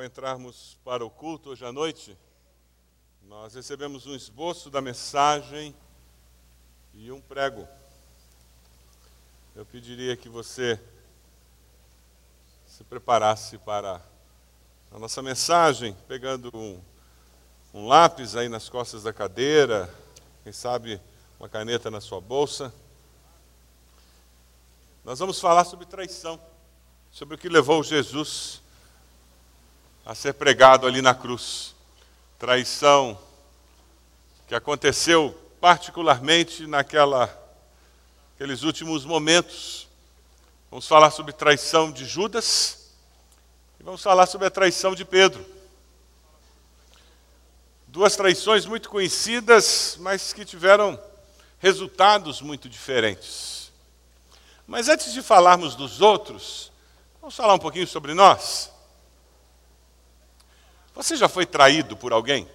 Ao entrarmos para o culto hoje à noite, nós recebemos um esboço da mensagem e um prego. Eu pediria que você se preparasse para a nossa mensagem, pegando um, um lápis aí nas costas da cadeira, quem sabe uma caneta na sua bolsa. Nós vamos falar sobre traição, sobre o que levou Jesus a ser pregado ali na cruz. Traição que aconteceu particularmente naquela aqueles últimos momentos. Vamos falar sobre traição de Judas e vamos falar sobre a traição de Pedro. Duas traições muito conhecidas, mas que tiveram resultados muito diferentes. Mas antes de falarmos dos outros, vamos falar um pouquinho sobre nós. Você já foi traído por alguém?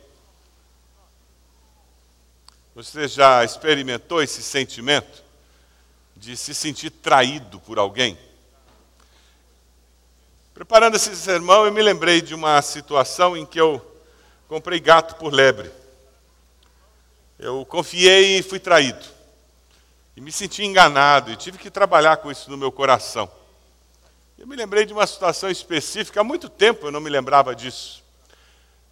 Você já experimentou esse sentimento de se sentir traído por alguém? Preparando esse sermão, eu me lembrei de uma situação em que eu comprei gato por lebre. Eu confiei e fui traído. E me senti enganado e tive que trabalhar com isso no meu coração. Eu me lembrei de uma situação específica, há muito tempo eu não me lembrava disso.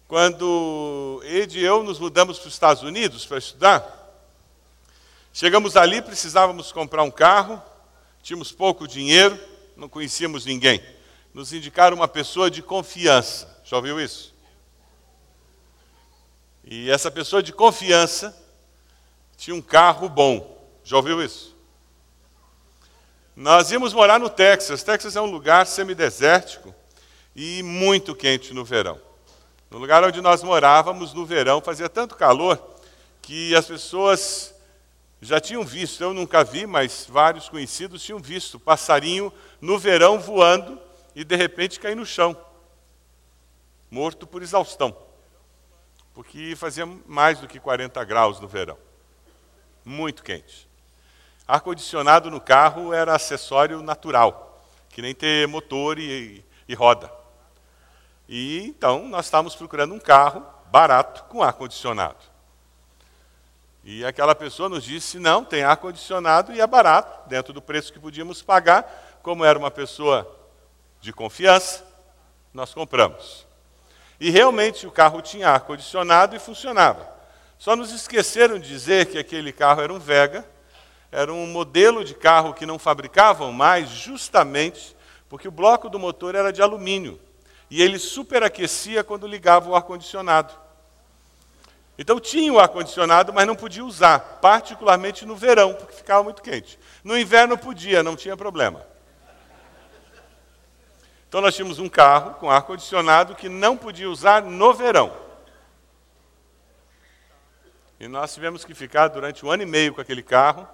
Quando Ed e eu nos mudamos para os Estados Unidos para estudar, chegamos ali, precisávamos comprar um carro, tínhamos pouco dinheiro, não conhecíamos ninguém. Nos indicaram uma pessoa de confiança. Já ouviu isso? E essa pessoa de confiança tinha um carro bom. Já ouviu isso? Nós íamos morar no Texas. Texas é um lugar semidesértico e muito quente no verão. No lugar onde nós morávamos, no verão, fazia tanto calor que as pessoas já tinham visto, eu nunca vi, mas vários conhecidos tinham visto passarinho no verão voando e de repente cair no chão, morto por exaustão, porque fazia mais do que 40 graus no verão, muito quente. Ar-condicionado no carro era acessório natural, que nem ter motor e, e roda. E então nós estávamos procurando um carro barato com ar-condicionado. E aquela pessoa nos disse: não, tem ar-condicionado e é barato, dentro do preço que podíamos pagar. Como era uma pessoa de confiança, nós compramos. E realmente o carro tinha ar-condicionado e funcionava. Só nos esqueceram de dizer que aquele carro era um Vega, era um modelo de carro que não fabricavam mais, justamente porque o bloco do motor era de alumínio e ele superaquecia quando ligava o ar-condicionado. Então tinha o ar-condicionado, mas não podia usar, particularmente no verão, porque ficava muito quente. No inverno podia, não tinha problema. Então nós tínhamos um carro com ar-condicionado que não podia usar no verão. E nós tivemos que ficar durante um ano e meio com aquele carro,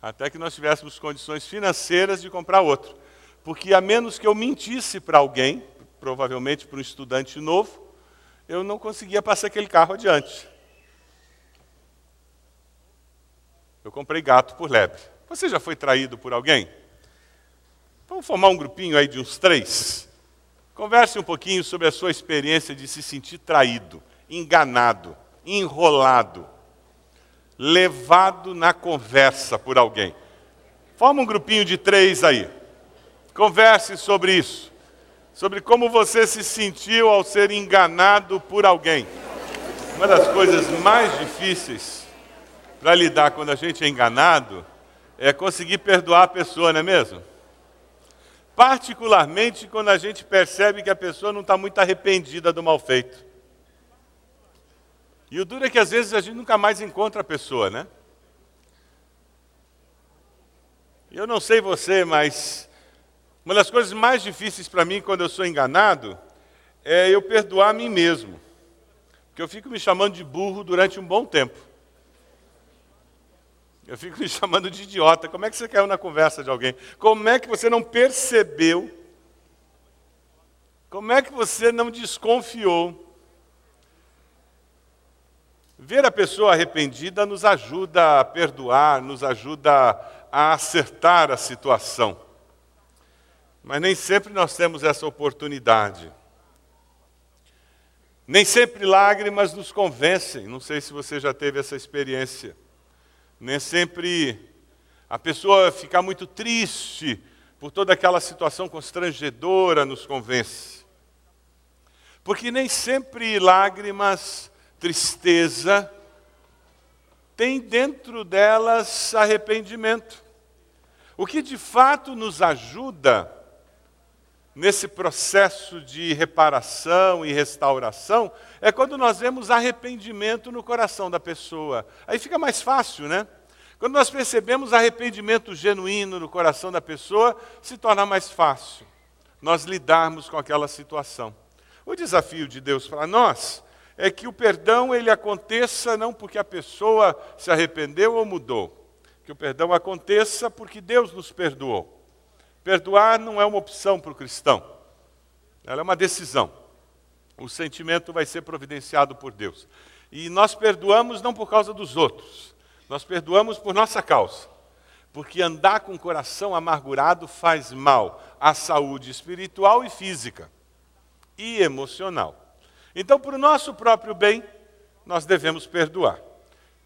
até que nós tivéssemos condições financeiras de comprar outro. Porque a menos que eu mentisse para alguém, provavelmente para um estudante novo, eu não conseguia passar aquele carro adiante. Eu comprei gato por lebre. Você já foi traído por alguém? Vamos formar um grupinho aí de uns três. Converse um pouquinho sobre a sua experiência de se sentir traído, enganado, enrolado, levado na conversa por alguém. Forma um grupinho de três aí. Converse sobre isso sobre como você se sentiu ao ser enganado por alguém. Uma das coisas mais difíceis para lidar quando a gente é enganado é conseguir perdoar a pessoa, não é mesmo? Particularmente quando a gente percebe que a pessoa não está muito arrependida do mal feito. E o duro é que às vezes a gente nunca mais encontra a pessoa, né? Eu não sei você, mas uma das coisas mais difíceis para mim quando eu sou enganado é eu perdoar a mim mesmo. Porque eu fico me chamando de burro durante um bom tempo. Eu fico me chamando de idiota. Como é que você caiu na conversa de alguém? Como é que você não percebeu? Como é que você não desconfiou? Ver a pessoa arrependida nos ajuda a perdoar, nos ajuda a acertar a situação. Mas nem sempre nós temos essa oportunidade. Nem sempre lágrimas nos convencem, não sei se você já teve essa experiência. Nem sempre a pessoa ficar muito triste por toda aquela situação constrangedora nos convence. Porque nem sempre lágrimas, tristeza, tem dentro delas arrependimento. O que de fato nos ajuda nesse processo de reparação e restauração é quando nós vemos arrependimento no coração da pessoa. Aí fica mais fácil, né? Quando nós percebemos arrependimento genuíno no coração da pessoa, se torna mais fácil nós lidarmos com aquela situação. O desafio de Deus para nós é que o perdão ele aconteça não porque a pessoa se arrependeu ou mudou, que o perdão aconteça porque Deus nos perdoou. Perdoar não é uma opção para o cristão, ela é uma decisão. O sentimento vai ser providenciado por Deus. E nós perdoamos não por causa dos outros, nós perdoamos por nossa causa. Porque andar com o coração amargurado faz mal à saúde espiritual e física e emocional. Então, para o nosso próprio bem, nós devemos perdoar.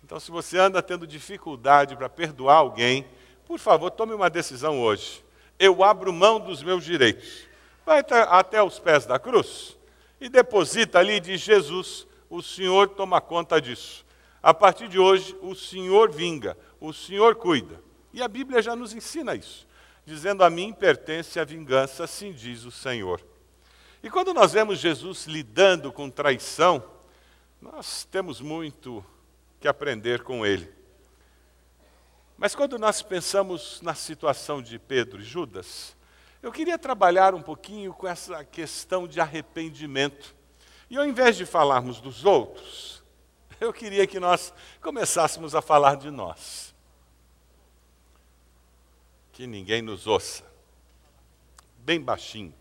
Então, se você anda tendo dificuldade para perdoar alguém, por favor, tome uma decisão hoje. Eu abro mão dos meus direitos. Vai até os pés da cruz e deposita ali de Jesus, o Senhor toma conta disso. A partir de hoje, o Senhor vinga, o Senhor cuida. E a Bíblia já nos ensina isso, dizendo: A mim pertence a vingança, assim diz o Senhor. E quando nós vemos Jesus lidando com traição, nós temos muito que aprender com ele. Mas quando nós pensamos na situação de Pedro e Judas, eu queria trabalhar um pouquinho com essa questão de arrependimento. E ao invés de falarmos dos outros, eu queria que nós começássemos a falar de nós. Que ninguém nos ouça. Bem baixinho.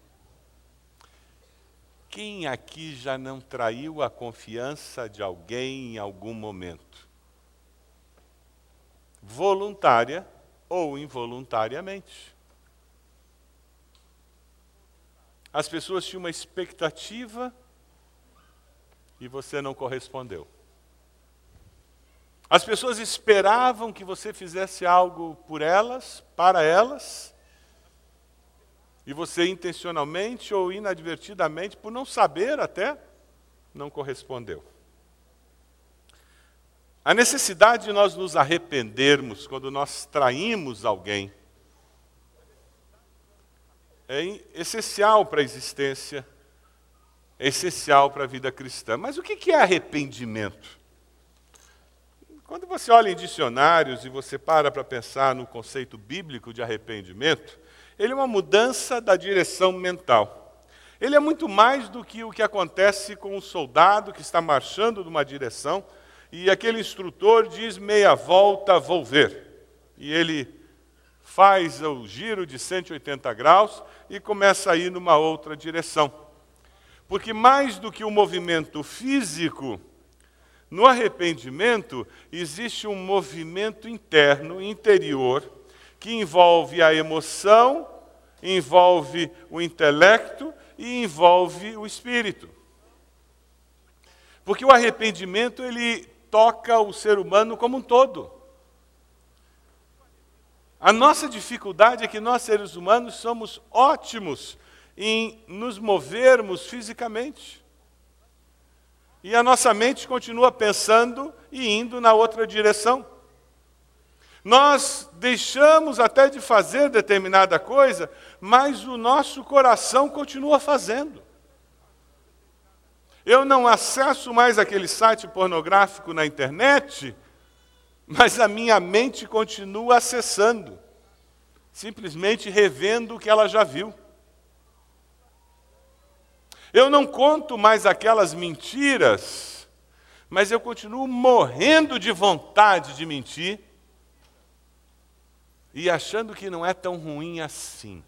Quem aqui já não traiu a confiança de alguém em algum momento? Voluntária ou involuntariamente. As pessoas tinham uma expectativa e você não correspondeu. As pessoas esperavam que você fizesse algo por elas, para elas, e você intencionalmente ou inadvertidamente, por não saber até, não correspondeu. A necessidade de nós nos arrependermos quando nós traímos alguém é essencial para a existência, é essencial para a vida cristã. Mas o que é arrependimento? Quando você olha em dicionários e você para para pensar no conceito bíblico de arrependimento, ele é uma mudança da direção mental. Ele é muito mais do que o que acontece com um soldado que está marchando numa direção e aquele instrutor diz meia volta, vou ver. E ele faz o giro de 180 graus e começa a ir numa outra direção. Porque mais do que o um movimento físico, no arrependimento existe um movimento interno, interior, que envolve a emoção, envolve o intelecto e envolve o espírito. Porque o arrependimento ele toca o ser humano como um todo. A nossa dificuldade é que nós seres humanos somos ótimos em nos movermos fisicamente. E a nossa mente continua pensando e indo na outra direção. Nós deixamos até de fazer determinada coisa, mas o nosso coração continua fazendo. Eu não acesso mais aquele site pornográfico na internet, mas a minha mente continua acessando, simplesmente revendo o que ela já viu. Eu não conto mais aquelas mentiras, mas eu continuo morrendo de vontade de mentir e achando que não é tão ruim assim.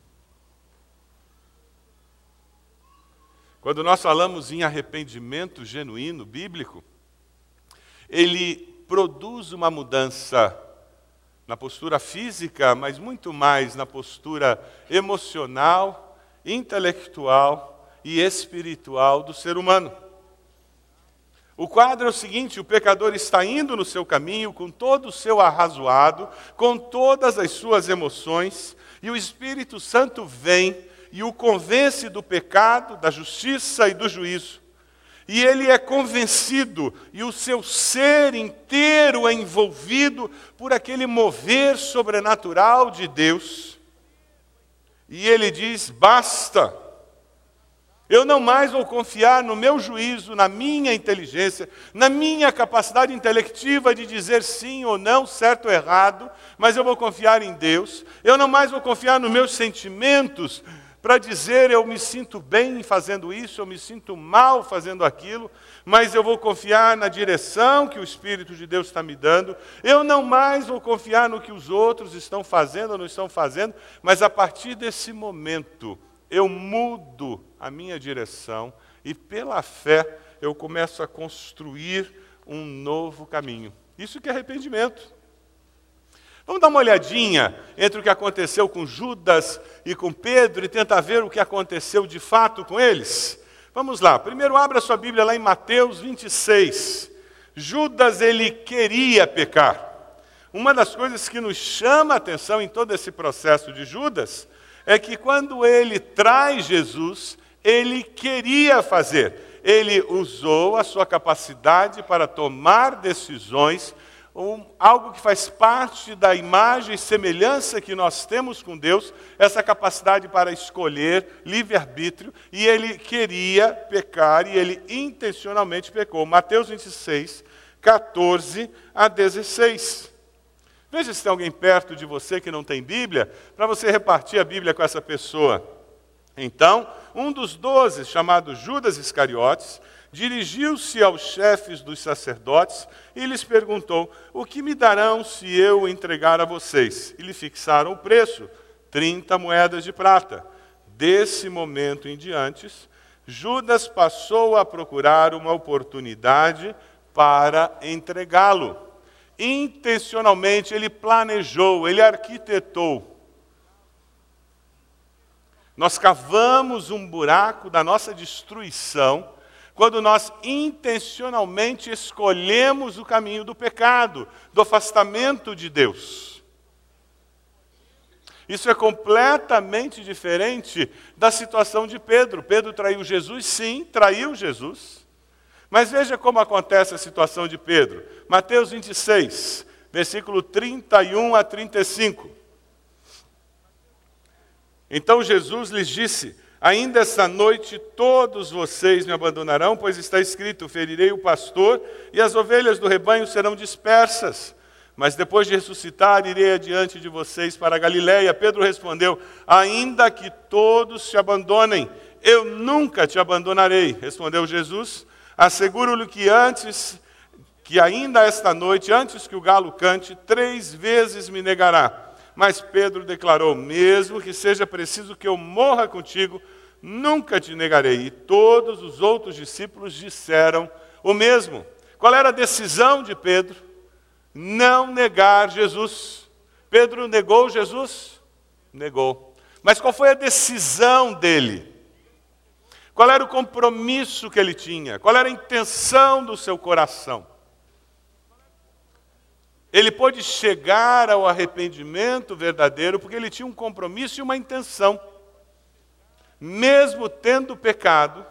Quando nós falamos em arrependimento genuíno bíblico, ele produz uma mudança na postura física, mas muito mais na postura emocional, intelectual e espiritual do ser humano. O quadro é o seguinte: o pecador está indo no seu caminho com todo o seu arrazoado, com todas as suas emoções, e o Espírito Santo vem e o convence do pecado, da justiça e do juízo. E ele é convencido, e o seu ser inteiro é envolvido por aquele mover sobrenatural de Deus. E ele diz: basta. Eu não mais vou confiar no meu juízo, na minha inteligência, na minha capacidade intelectiva de dizer sim ou não, certo ou errado, mas eu vou confiar em Deus. Eu não mais vou confiar nos meus sentimentos para dizer eu me sinto bem fazendo isso, eu me sinto mal fazendo aquilo, mas eu vou confiar na direção que o Espírito de Deus está me dando. Eu não mais vou confiar no que os outros estão fazendo ou não estão fazendo, mas a partir desse momento eu mudo a minha direção e pela fé eu começo a construir um novo caminho. Isso que é arrependimento. Vamos dar uma olhadinha entre o que aconteceu com Judas e com Pedro e tentar ver o que aconteceu de fato com eles? Vamos lá. Primeiro abra sua Bíblia lá em Mateus 26. Judas ele queria pecar. Uma das coisas que nos chama a atenção em todo esse processo de Judas é que quando ele traz Jesus, ele queria fazer. Ele usou a sua capacidade para tomar decisões, um, algo que faz parte da imagem e semelhança que nós temos com Deus, essa capacidade para escolher livre-arbítrio, e ele queria pecar e ele intencionalmente pecou. Mateus 26, 14 a 16. Veja se tem alguém perto de você que não tem Bíblia, para você repartir a Bíblia com essa pessoa. Então, um dos doze, chamado Judas Iscariotes, dirigiu-se aos chefes dos sacerdotes e lhes perguntou: O que me darão se eu entregar a vocês? E lhe fixaram o preço: 30 moedas de prata. Desse momento em diante, Judas passou a procurar uma oportunidade para entregá-lo. Intencionalmente ele planejou, ele arquitetou nós cavamos um buraco da nossa destruição quando nós intencionalmente escolhemos o caminho do pecado, do afastamento de Deus. Isso é completamente diferente da situação de Pedro. Pedro traiu Jesus, sim, traiu Jesus. Mas veja como acontece a situação de Pedro. Mateus 26, versículo 31 a 35. Então Jesus lhes disse: Ainda essa noite todos vocês me abandonarão, pois está escrito: Ferirei o pastor e as ovelhas do rebanho serão dispersas. Mas depois de ressuscitar, irei adiante de vocês para a Galiléia. Pedro respondeu: Ainda que todos te abandonem, eu nunca te abandonarei. Respondeu Jesus: Asseguro-lhe que antes, que ainda esta noite, antes que o galo cante, três vezes me negará. Mas Pedro declarou: Mesmo que seja preciso que eu morra contigo, nunca te negarei. E todos os outros discípulos disseram o mesmo. Qual era a decisão de Pedro? Não negar Jesus. Pedro negou Jesus? Negou. Mas qual foi a decisão dele? Qual era o compromisso que ele tinha? Qual era a intenção do seu coração? Ele pôde chegar ao arrependimento verdadeiro porque ele tinha um compromisso e uma intenção. Mesmo tendo pecado,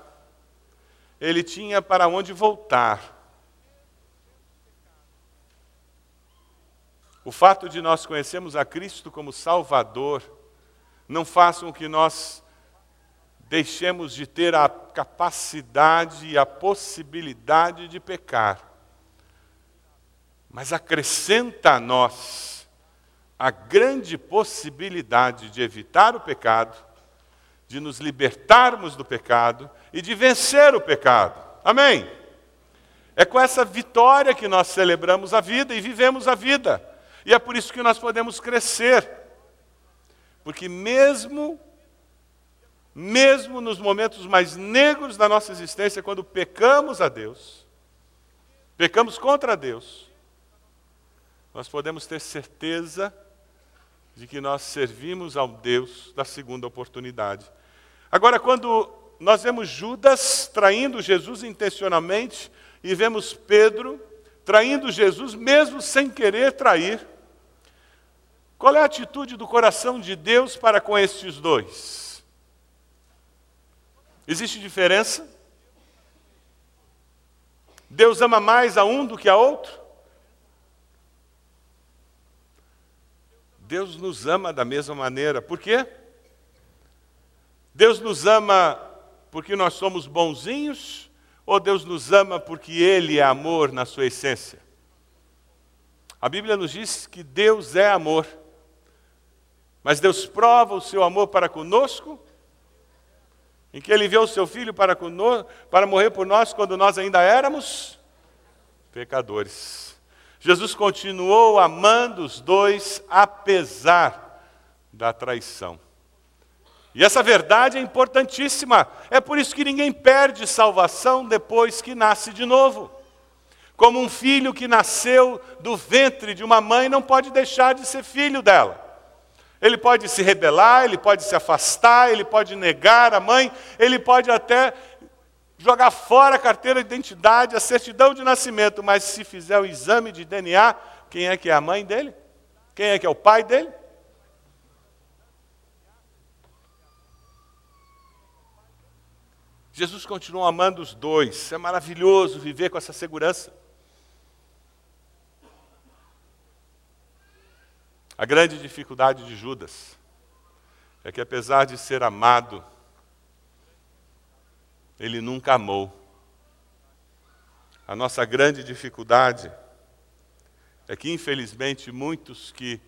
ele tinha para onde voltar. O fato de nós conhecermos a Cristo como Salvador não faz com que nós deixemos de ter a capacidade e a possibilidade de pecar mas acrescenta a nós a grande possibilidade de evitar o pecado, de nos libertarmos do pecado e de vencer o pecado. Amém? É com essa vitória que nós celebramos a vida e vivemos a vida. E é por isso que nós podemos crescer. Porque mesmo mesmo nos momentos mais negros da nossa existência, quando pecamos a Deus, pecamos contra Deus, nós podemos ter certeza de que nós servimos ao Deus da segunda oportunidade. Agora, quando nós vemos Judas traindo Jesus intencionalmente e vemos Pedro traindo Jesus, mesmo sem querer trair. Qual é a atitude do coração de Deus para com estes dois? Existe diferença? Deus ama mais a um do que a outro? Deus nos ama da mesma maneira. Por quê? Deus nos ama porque nós somos bonzinhos ou Deus nos ama porque Ele é amor na sua essência? A Bíblia nos diz que Deus é amor. Mas Deus prova o seu amor para conosco, em que Ele enviou o seu Filho para, conosco, para morrer por nós quando nós ainda éramos pecadores. Jesus continuou amando os dois, apesar da traição. E essa verdade é importantíssima. É por isso que ninguém perde salvação depois que nasce de novo. Como um filho que nasceu do ventre de uma mãe não pode deixar de ser filho dela. Ele pode se rebelar, ele pode se afastar, ele pode negar a mãe, ele pode até jogar fora a carteira de identidade, a certidão de nascimento, mas se fizer o exame de DNA, quem é que é a mãe dele? Quem é que é o pai dele? Jesus continua amando os dois. É maravilhoso viver com essa segurança. A grande dificuldade de Judas é que, apesar de ser amado, ele nunca amou. A nossa grande dificuldade é que, infelizmente, muitos que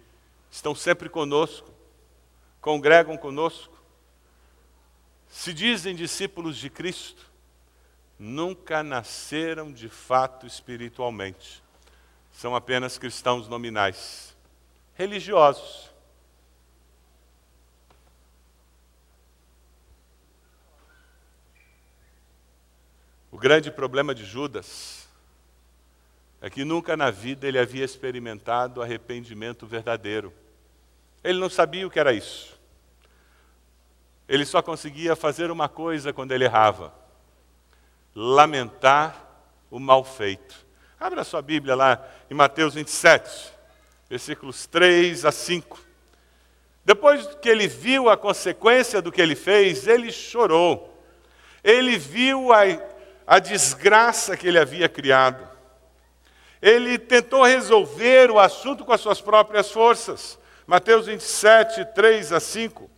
estão sempre conosco, congregam conosco, se dizem discípulos de Cristo, nunca nasceram de fato espiritualmente. São apenas cristãos nominais, religiosos. O grande problema de Judas é que nunca na vida ele havia experimentado arrependimento verdadeiro. Ele não sabia o que era isso. Ele só conseguia fazer uma coisa quando ele errava: lamentar o mal feito. Abra sua Bíblia lá em Mateus 27, versículos 3 a 5. Depois que ele viu a consequência do que ele fez, ele chorou. Ele viu a, a desgraça que ele havia criado. Ele tentou resolver o assunto com as suas próprias forças. Mateus 27, 3 a 5.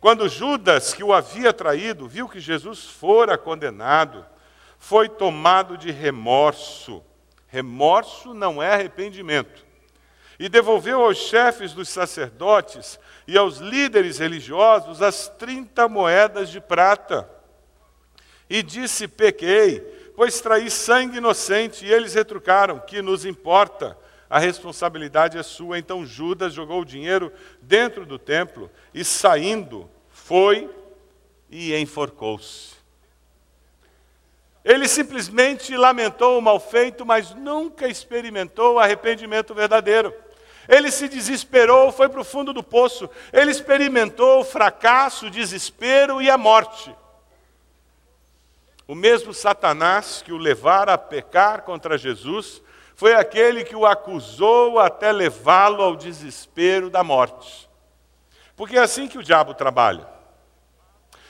Quando Judas, que o havia traído, viu que Jesus fora condenado, foi tomado de remorso. Remorso não é arrependimento. E devolveu aos chefes dos sacerdotes e aos líderes religiosos as 30 moedas de prata. E disse: Pequei, pois traí sangue inocente. E eles retrucaram: Que nos importa? a responsabilidade é sua. Então Judas jogou o dinheiro dentro do templo e, saindo, foi e enforcou-se. Ele simplesmente lamentou o mal feito, mas nunca experimentou arrependimento verdadeiro. Ele se desesperou, foi para o fundo do poço. Ele experimentou o fracasso, o desespero e a morte. O mesmo Satanás que o levara a pecar contra Jesus foi aquele que o acusou até levá-lo ao desespero da morte. Porque é assim que o diabo trabalha.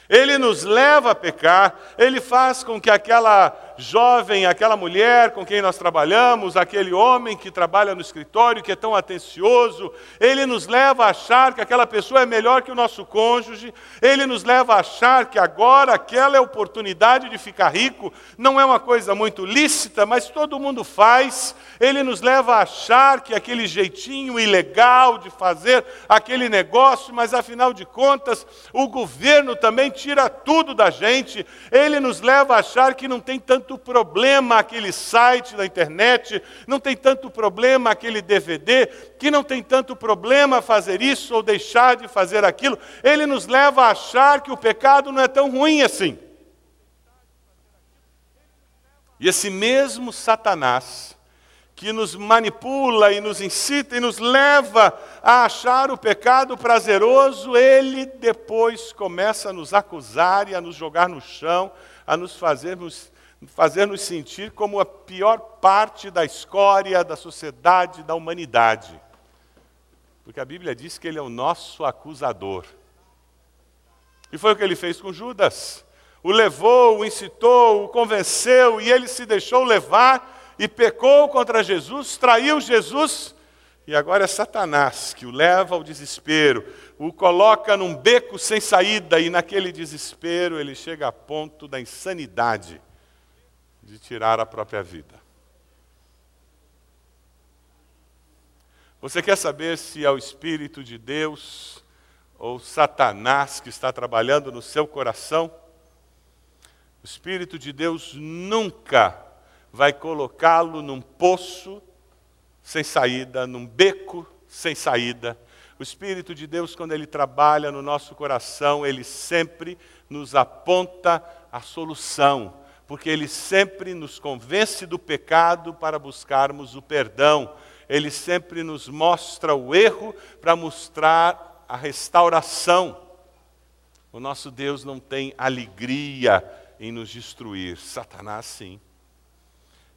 Ele nos leva a pecar, ele faz com que aquela jovem, aquela mulher com quem nós trabalhamos, aquele homem que trabalha no escritório, que é tão atencioso, ele nos leva a achar que aquela pessoa é melhor que o nosso cônjuge, ele nos leva a achar que agora aquela oportunidade de ficar rico não é uma coisa muito lícita, mas todo mundo faz, ele nos leva a achar que aquele jeitinho ilegal de fazer aquele negócio, mas afinal de contas, o governo também tira tudo da gente, ele nos leva a achar que não tem tanto problema aquele site da internet, não tem tanto problema aquele DVD, que não tem tanto problema fazer isso ou deixar de fazer aquilo. Ele nos leva a achar que o pecado não é tão ruim assim. E esse mesmo Satanás, que nos manipula e nos incita e nos leva a achar o pecado prazeroso, ele depois começa a nos acusar e a nos jogar no chão, a nos fazermos, fazer nos sentir como a pior parte da escória da sociedade, da humanidade. Porque a Bíblia diz que ele é o nosso acusador. E foi o que ele fez com Judas. O levou, o incitou, o convenceu e ele se deixou levar e pecou contra Jesus, traiu Jesus. E agora é Satanás que o leva ao desespero, o coloca num beco sem saída e naquele desespero ele chega a ponto da insanidade de tirar a própria vida. Você quer saber se é o Espírito de Deus ou Satanás que está trabalhando no seu coração? O Espírito de Deus nunca vai colocá-lo num poço sem saída, num beco sem saída. O Espírito de Deus, quando ele trabalha no nosso coração, ele sempre nos aponta a solução, porque ele sempre nos convence do pecado para buscarmos o perdão ele sempre nos mostra o erro para mostrar a restauração. O nosso Deus não tem alegria em nos destruir, Satanás sim.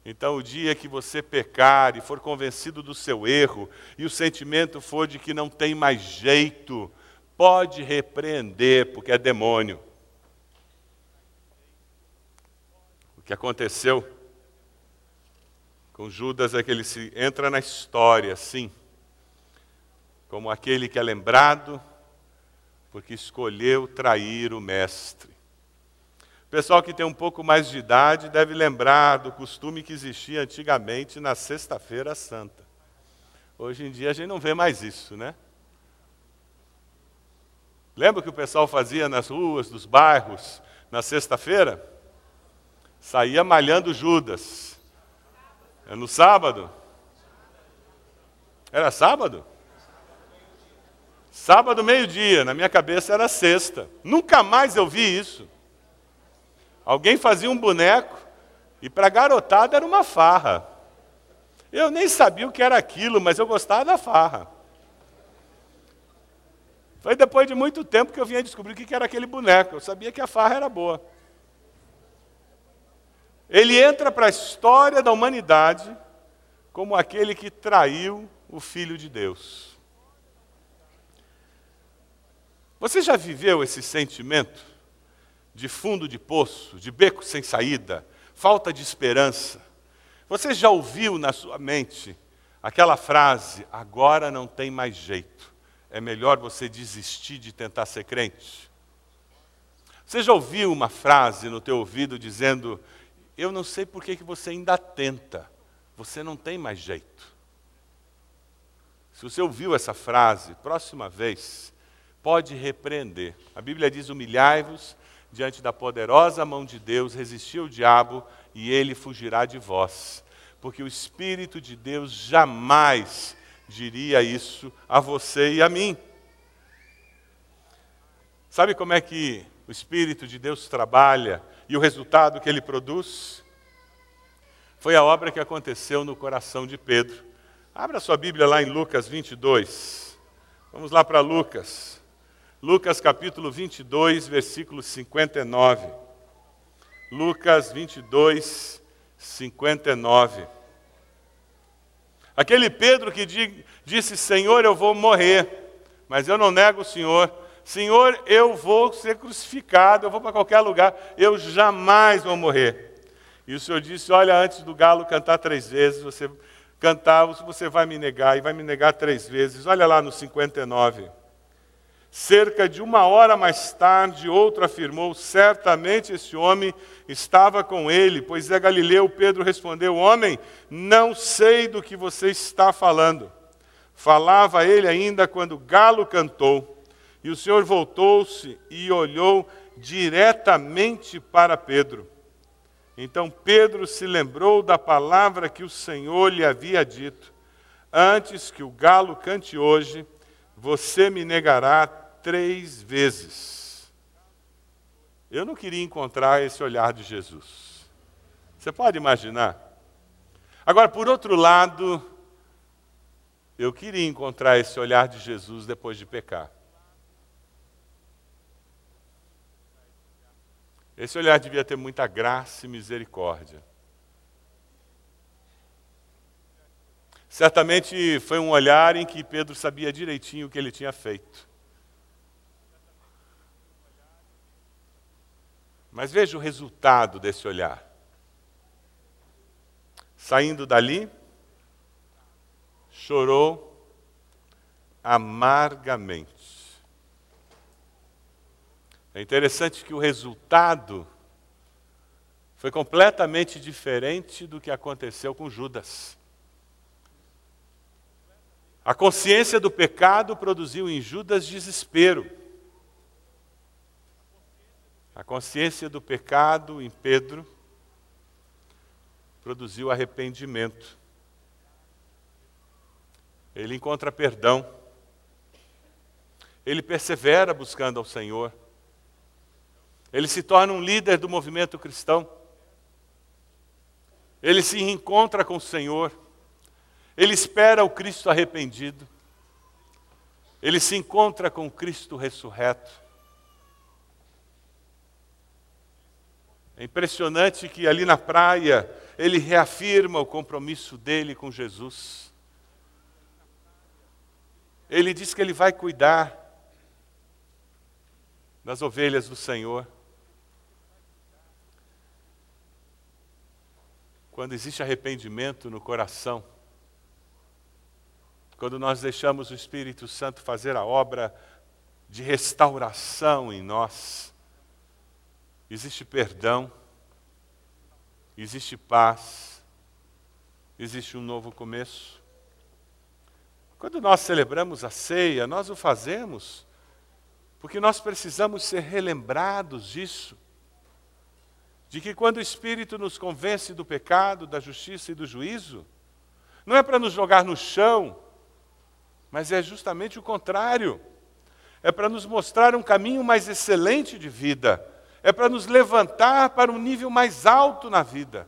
Então, o dia que você pecar e for convencido do seu erro, e o sentimento for de que não tem mais jeito, pode repreender, porque é demônio. O que aconteceu com Judas é que ele se entra na história, sim, como aquele que é lembrado porque escolheu trair o mestre. O pessoal que tem um pouco mais de idade deve lembrar do costume que existia antigamente na Sexta-feira Santa. Hoje em dia a gente não vê mais isso, né? Lembra o que o pessoal fazia nas ruas, dos bairros, na sexta-feira? Saía malhando Judas. É no sábado? Era sábado? Sábado, meio-dia, na minha cabeça era sexta. Nunca mais eu vi isso. Alguém fazia um boneco e para a garotada era uma farra. Eu nem sabia o que era aquilo, mas eu gostava da farra. Foi depois de muito tempo que eu vinha descobrir o que era aquele boneco. Eu sabia que a farra era boa. Ele entra para a história da humanidade como aquele que traiu o Filho de Deus. Você já viveu esse sentimento de fundo de poço, de beco sem saída, falta de esperança? Você já ouviu na sua mente aquela frase: agora não tem mais jeito, é melhor você desistir de tentar ser crente? Você já ouviu uma frase no teu ouvido dizendo: eu não sei por que, que você ainda tenta, você não tem mais jeito. Se você ouviu essa frase, próxima vez, pode repreender. A Bíblia diz: humilhai-vos diante da poderosa mão de Deus, resistiu o diabo e ele fugirá de vós. Porque o Espírito de Deus jamais diria isso a você e a mim. Sabe como é que o Espírito de Deus trabalha e o resultado que ele produz? Foi a obra que aconteceu no coração de Pedro. Abra sua Bíblia lá em Lucas 22. Vamos lá para Lucas. Lucas capítulo 22, versículo 59. Lucas 22, 59. Aquele Pedro que disse: Senhor, eu vou morrer, mas eu não nego o Senhor. Senhor, eu vou ser crucificado, eu vou para qualquer lugar, eu jamais vou morrer. E o Senhor disse: Olha, antes do galo cantar três vezes, você cantar, você vai me negar, e vai me negar três vezes. Olha lá no 59. Cerca de uma hora mais tarde, outro afirmou: Certamente esse homem estava com ele, pois é Galileu. Pedro respondeu: Homem, não sei do que você está falando. Falava ele ainda quando o galo cantou. E o Senhor voltou-se e olhou diretamente para Pedro. Então Pedro se lembrou da palavra que o Senhor lhe havia dito: Antes que o galo cante hoje, você me negará três vezes. Eu não queria encontrar esse olhar de Jesus. Você pode imaginar? Agora, por outro lado, eu queria encontrar esse olhar de Jesus depois de pecar. Esse olhar devia ter muita graça e misericórdia. Certamente foi um olhar em que Pedro sabia direitinho o que ele tinha feito. Mas veja o resultado desse olhar. Saindo dali, chorou amargamente. É interessante que o resultado foi completamente diferente do que aconteceu com Judas. A consciência do pecado produziu em Judas desespero. A consciência do pecado em Pedro produziu arrependimento. Ele encontra perdão. Ele persevera buscando ao Senhor. Ele se torna um líder do movimento cristão. Ele se reencontra com o Senhor. Ele espera o Cristo arrependido. Ele se encontra com o Cristo ressurreto. É impressionante que ali na praia ele reafirma o compromisso dele com Jesus. Ele diz que ele vai cuidar das ovelhas do Senhor. Quando existe arrependimento no coração, quando nós deixamos o Espírito Santo fazer a obra de restauração em nós, existe perdão, existe paz, existe um novo começo. Quando nós celebramos a ceia, nós o fazemos porque nós precisamos ser relembrados disso de que quando o Espírito nos convence do pecado, da justiça e do juízo, não é para nos jogar no chão, mas é justamente o contrário. É para nos mostrar um caminho mais excelente de vida, é para nos levantar para um nível mais alto na vida,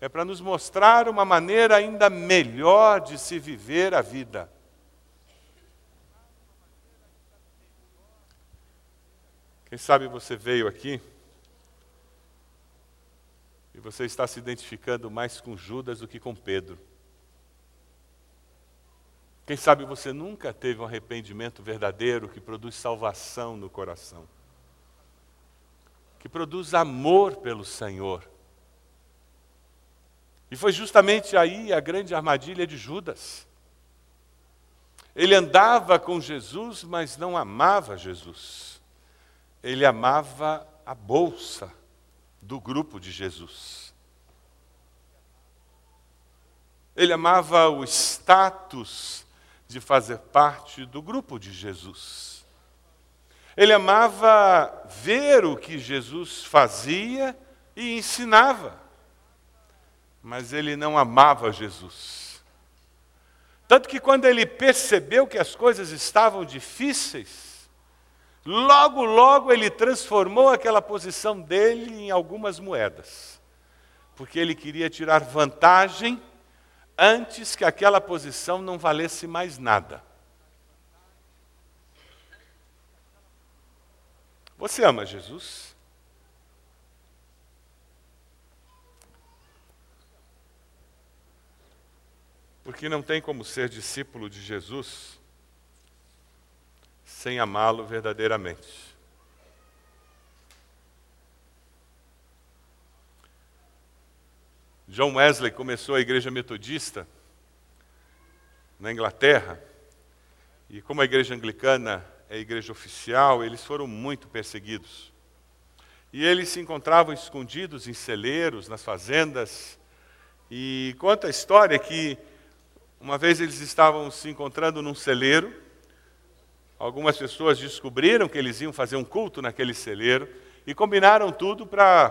é para nos mostrar uma maneira ainda melhor de se viver a vida. Quem sabe você veio aqui e você está se identificando mais com Judas do que com Pedro. Quem sabe você nunca teve um arrependimento verdadeiro que produz salvação no coração, que produz amor pelo Senhor. E foi justamente aí a grande armadilha de Judas. Ele andava com Jesus, mas não amava Jesus. Ele amava a bolsa do grupo de Jesus. Ele amava o status de fazer parte do grupo de Jesus. Ele amava ver o que Jesus fazia e ensinava. Mas ele não amava Jesus. Tanto que quando ele percebeu que as coisas estavam difíceis, Logo, logo ele transformou aquela posição dele em algumas moedas, porque ele queria tirar vantagem antes que aquela posição não valesse mais nada. Você ama Jesus? Porque não tem como ser discípulo de Jesus sem amá-lo verdadeiramente. John Wesley começou a igreja metodista na Inglaterra, e como a igreja anglicana é a igreja oficial, eles foram muito perseguidos. E eles se encontravam escondidos em celeiros, nas fazendas, e conta a história que uma vez eles estavam se encontrando num celeiro, Algumas pessoas descobriram que eles iam fazer um culto naquele celeiro e combinaram tudo para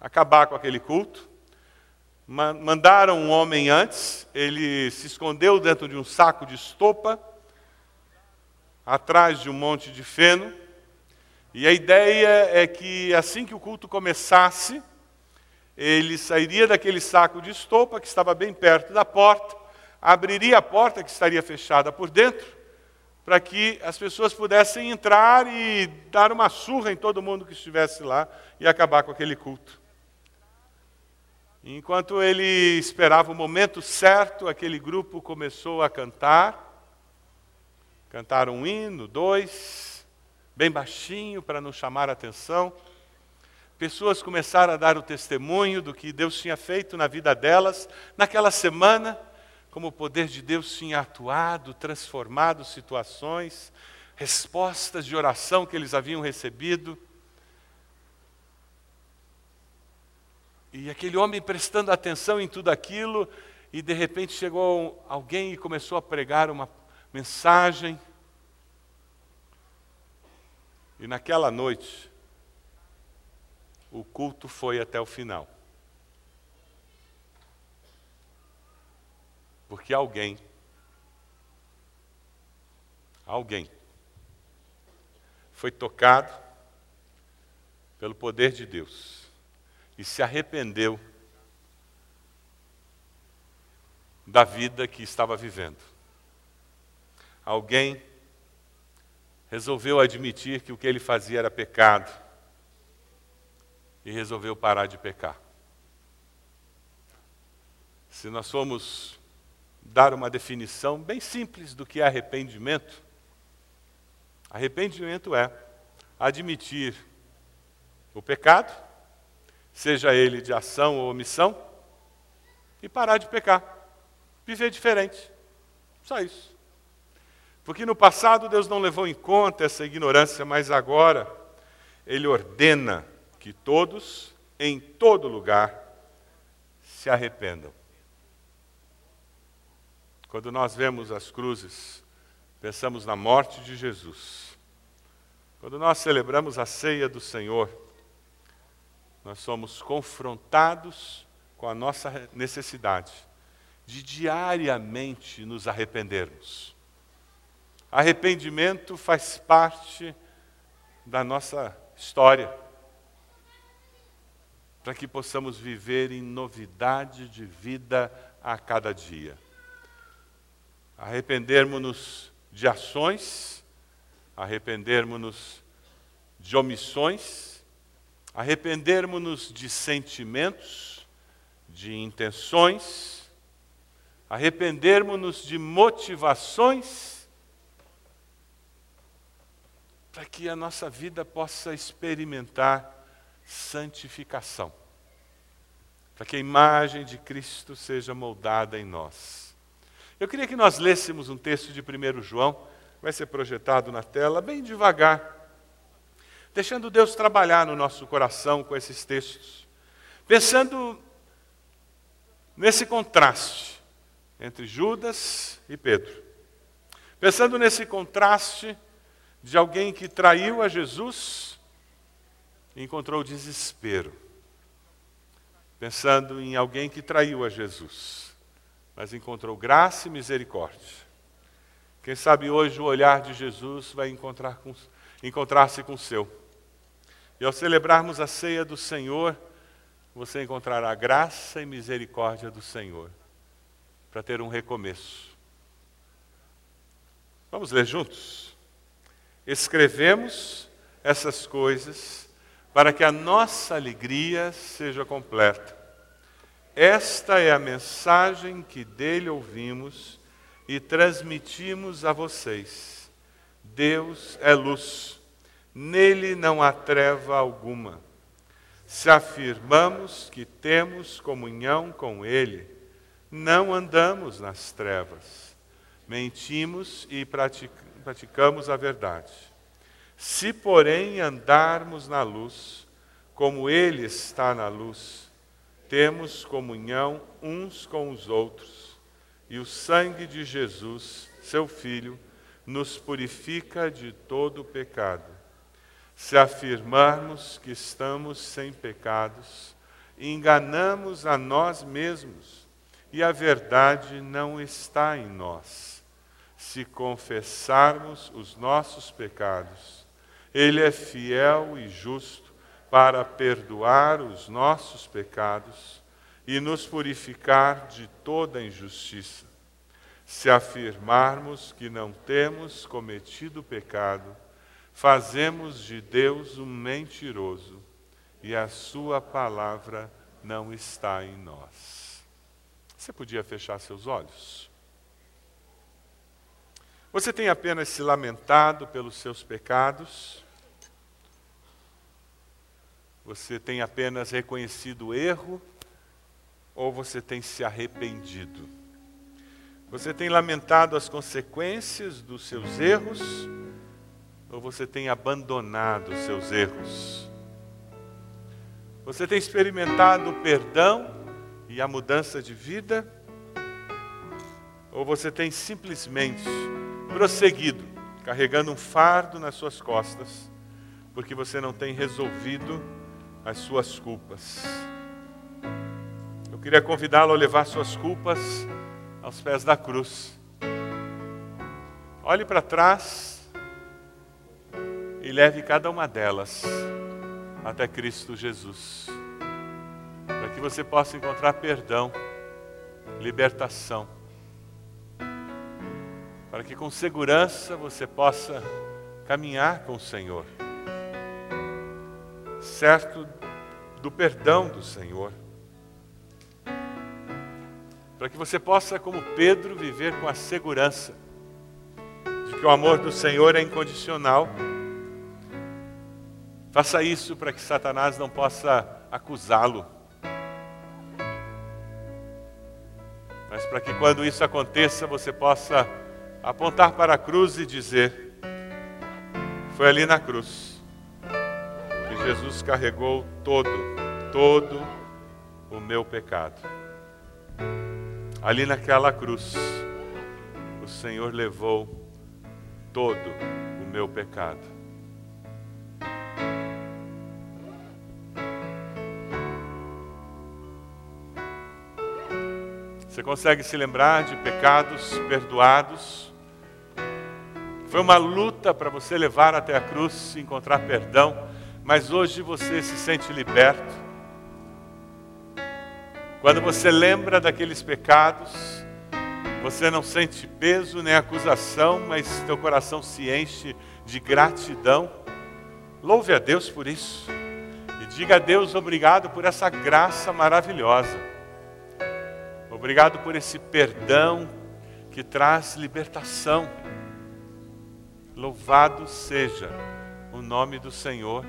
acabar com aquele culto. Mandaram um homem antes, ele se escondeu dentro de um saco de estopa, atrás de um monte de feno, e a ideia é que assim que o culto começasse, ele sairia daquele saco de estopa que estava bem perto da porta, abriria a porta que estaria fechada por dentro, para que as pessoas pudessem entrar e dar uma surra em todo mundo que estivesse lá e acabar com aquele culto. Enquanto ele esperava o momento certo, aquele grupo começou a cantar. Cantaram um hino, dois, bem baixinho para não chamar a atenção. Pessoas começaram a dar o testemunho do que Deus tinha feito na vida delas naquela semana, como o poder de Deus tinha atuado, transformado situações, respostas de oração que eles haviam recebido. E aquele homem prestando atenção em tudo aquilo, e de repente chegou alguém e começou a pregar uma mensagem. E naquela noite, o culto foi até o final. Porque alguém, alguém, foi tocado pelo poder de Deus e se arrependeu da vida que estava vivendo. Alguém resolveu admitir que o que ele fazia era pecado e resolveu parar de pecar. Se nós formos dar uma definição bem simples do que é arrependimento, arrependimento é admitir o pecado seja ele de ação ou omissão, e parar de pecar, viver diferente. Só isso. Porque no passado Deus não levou em conta essa ignorância, mas agora Ele ordena que todos, em todo lugar, se arrependam. Quando nós vemos as cruzes, pensamos na morte de Jesus. Quando nós celebramos a ceia do Senhor, nós somos confrontados com a nossa necessidade de diariamente nos arrependermos. Arrependimento faz parte da nossa história, para que possamos viver em novidade de vida a cada dia. Arrependermos-nos de ações, arrependermos-nos de omissões, arrependermos-nos de sentimentos, de intenções, arrependermos-nos de motivações, para que a nossa vida possa experimentar santificação, para que a imagem de Cristo seja moldada em nós. Eu queria que nós lêssemos um texto de 1 João, vai ser projetado na tela, bem devagar deixando Deus trabalhar no nosso coração com esses textos, pensando nesse contraste entre Judas e Pedro, pensando nesse contraste de alguém que traiu a Jesus e encontrou desespero, pensando em alguém que traiu a Jesus, mas encontrou graça e misericórdia. Quem sabe hoje o olhar de Jesus vai encontrar-se encontrar com o seu. E ao celebrarmos a ceia do Senhor, você encontrará graça e misericórdia do Senhor para ter um recomeço. Vamos ler juntos? Escrevemos essas coisas para que a nossa alegria seja completa. Esta é a mensagem que dele ouvimos e transmitimos a vocês. Deus é luz nele não há treva alguma. Se afirmamos que temos comunhão com ele, não andamos nas trevas, mentimos e praticamos a verdade. Se, porém, andarmos na luz, como ele está na luz, temos comunhão uns com os outros, e o sangue de Jesus, seu Filho, nos purifica de todo pecado. Se afirmarmos que estamos sem pecados, enganamos a nós mesmos e a verdade não está em nós. Se confessarmos os nossos pecados, Ele é fiel e justo para perdoar os nossos pecados e nos purificar de toda injustiça. Se afirmarmos que não temos cometido pecado, fazemos de Deus um mentiroso e a Sua palavra não está em nós. Você podia fechar seus olhos? Você tem apenas se lamentado pelos seus pecados? Você tem apenas reconhecido o erro? Ou você tem se arrependido? Você tem lamentado as consequências dos seus erros? Ou você tem abandonado os seus erros? Você tem experimentado o perdão e a mudança de vida? Ou você tem simplesmente prosseguido, carregando um fardo nas suas costas, porque você não tem resolvido as suas culpas? Eu queria convidá-lo a levar suas culpas aos pés da cruz. Olhe para trás e leve cada uma delas até Cristo Jesus, para que você possa encontrar perdão, libertação, para que com segurança você possa caminhar com o Senhor, certo do perdão do Senhor, para que você possa, como Pedro, viver com a segurança de que o amor do Senhor é incondicional Faça isso para que Satanás não possa acusá-lo. Mas para que quando isso aconteça, você possa apontar para a cruz e dizer: Foi ali na cruz Jesus carregou todo, todo o meu pecado. Ali naquela cruz, o Senhor levou todo o meu pecado. Você consegue se lembrar de pecados perdoados? Foi uma luta para você levar até a cruz e encontrar perdão, mas hoje você se sente liberto. Quando você lembra daqueles pecados, você não sente peso nem acusação, mas teu coração se enche de gratidão. Louve a Deus por isso. E diga a Deus obrigado por essa graça maravilhosa. Obrigado por esse perdão que traz libertação. Louvado seja nome do Senhor.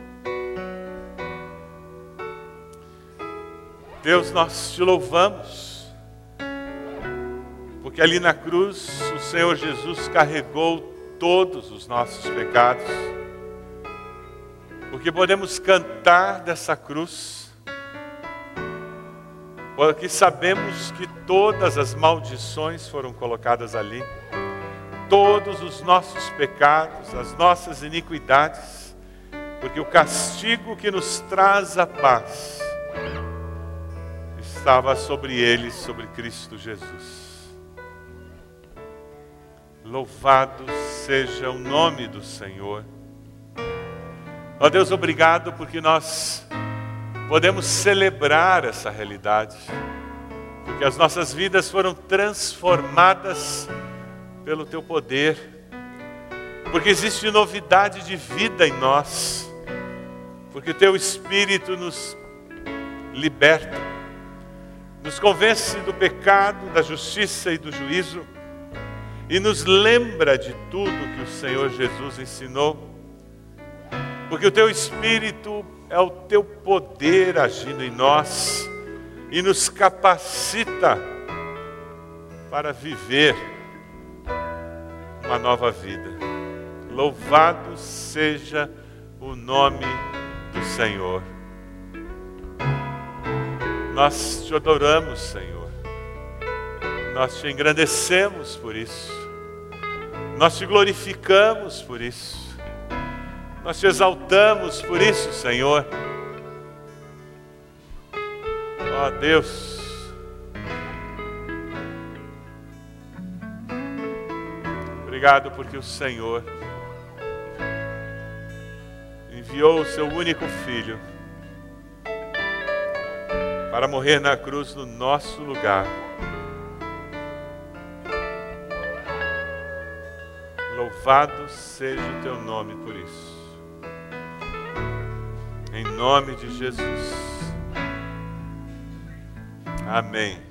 Deus, nós te louvamos, porque ali na cruz o Senhor Jesus carregou todos os nossos pecados, porque podemos cantar dessa cruz porque sabemos que todas as maldições foram colocadas ali, todos os nossos pecados, as nossas iniquidades, porque o castigo que nos traz a paz estava sobre eles, sobre Cristo Jesus. Louvado seja o nome do Senhor. Ó Deus, obrigado porque nós podemos celebrar essa realidade, porque as nossas vidas foram transformadas pelo Teu poder, porque existe novidade de vida em nós, porque o Teu Espírito nos liberta, nos convence do pecado, da justiça e do juízo, e nos lembra de tudo que o Senhor Jesus ensinou, porque o Teu Espírito é o teu poder agindo em nós e nos capacita para viver uma nova vida. Louvado seja o nome do Senhor. Nós te adoramos, Senhor. Nós te engrandecemos por isso. Nós te glorificamos por isso. Nós te exaltamos por isso, Senhor. Ó oh, Deus. Obrigado porque o Senhor enviou o seu único filho para morrer na cruz no nosso lugar. Louvado seja o teu nome por isso. Em nome de Jesus. Amém.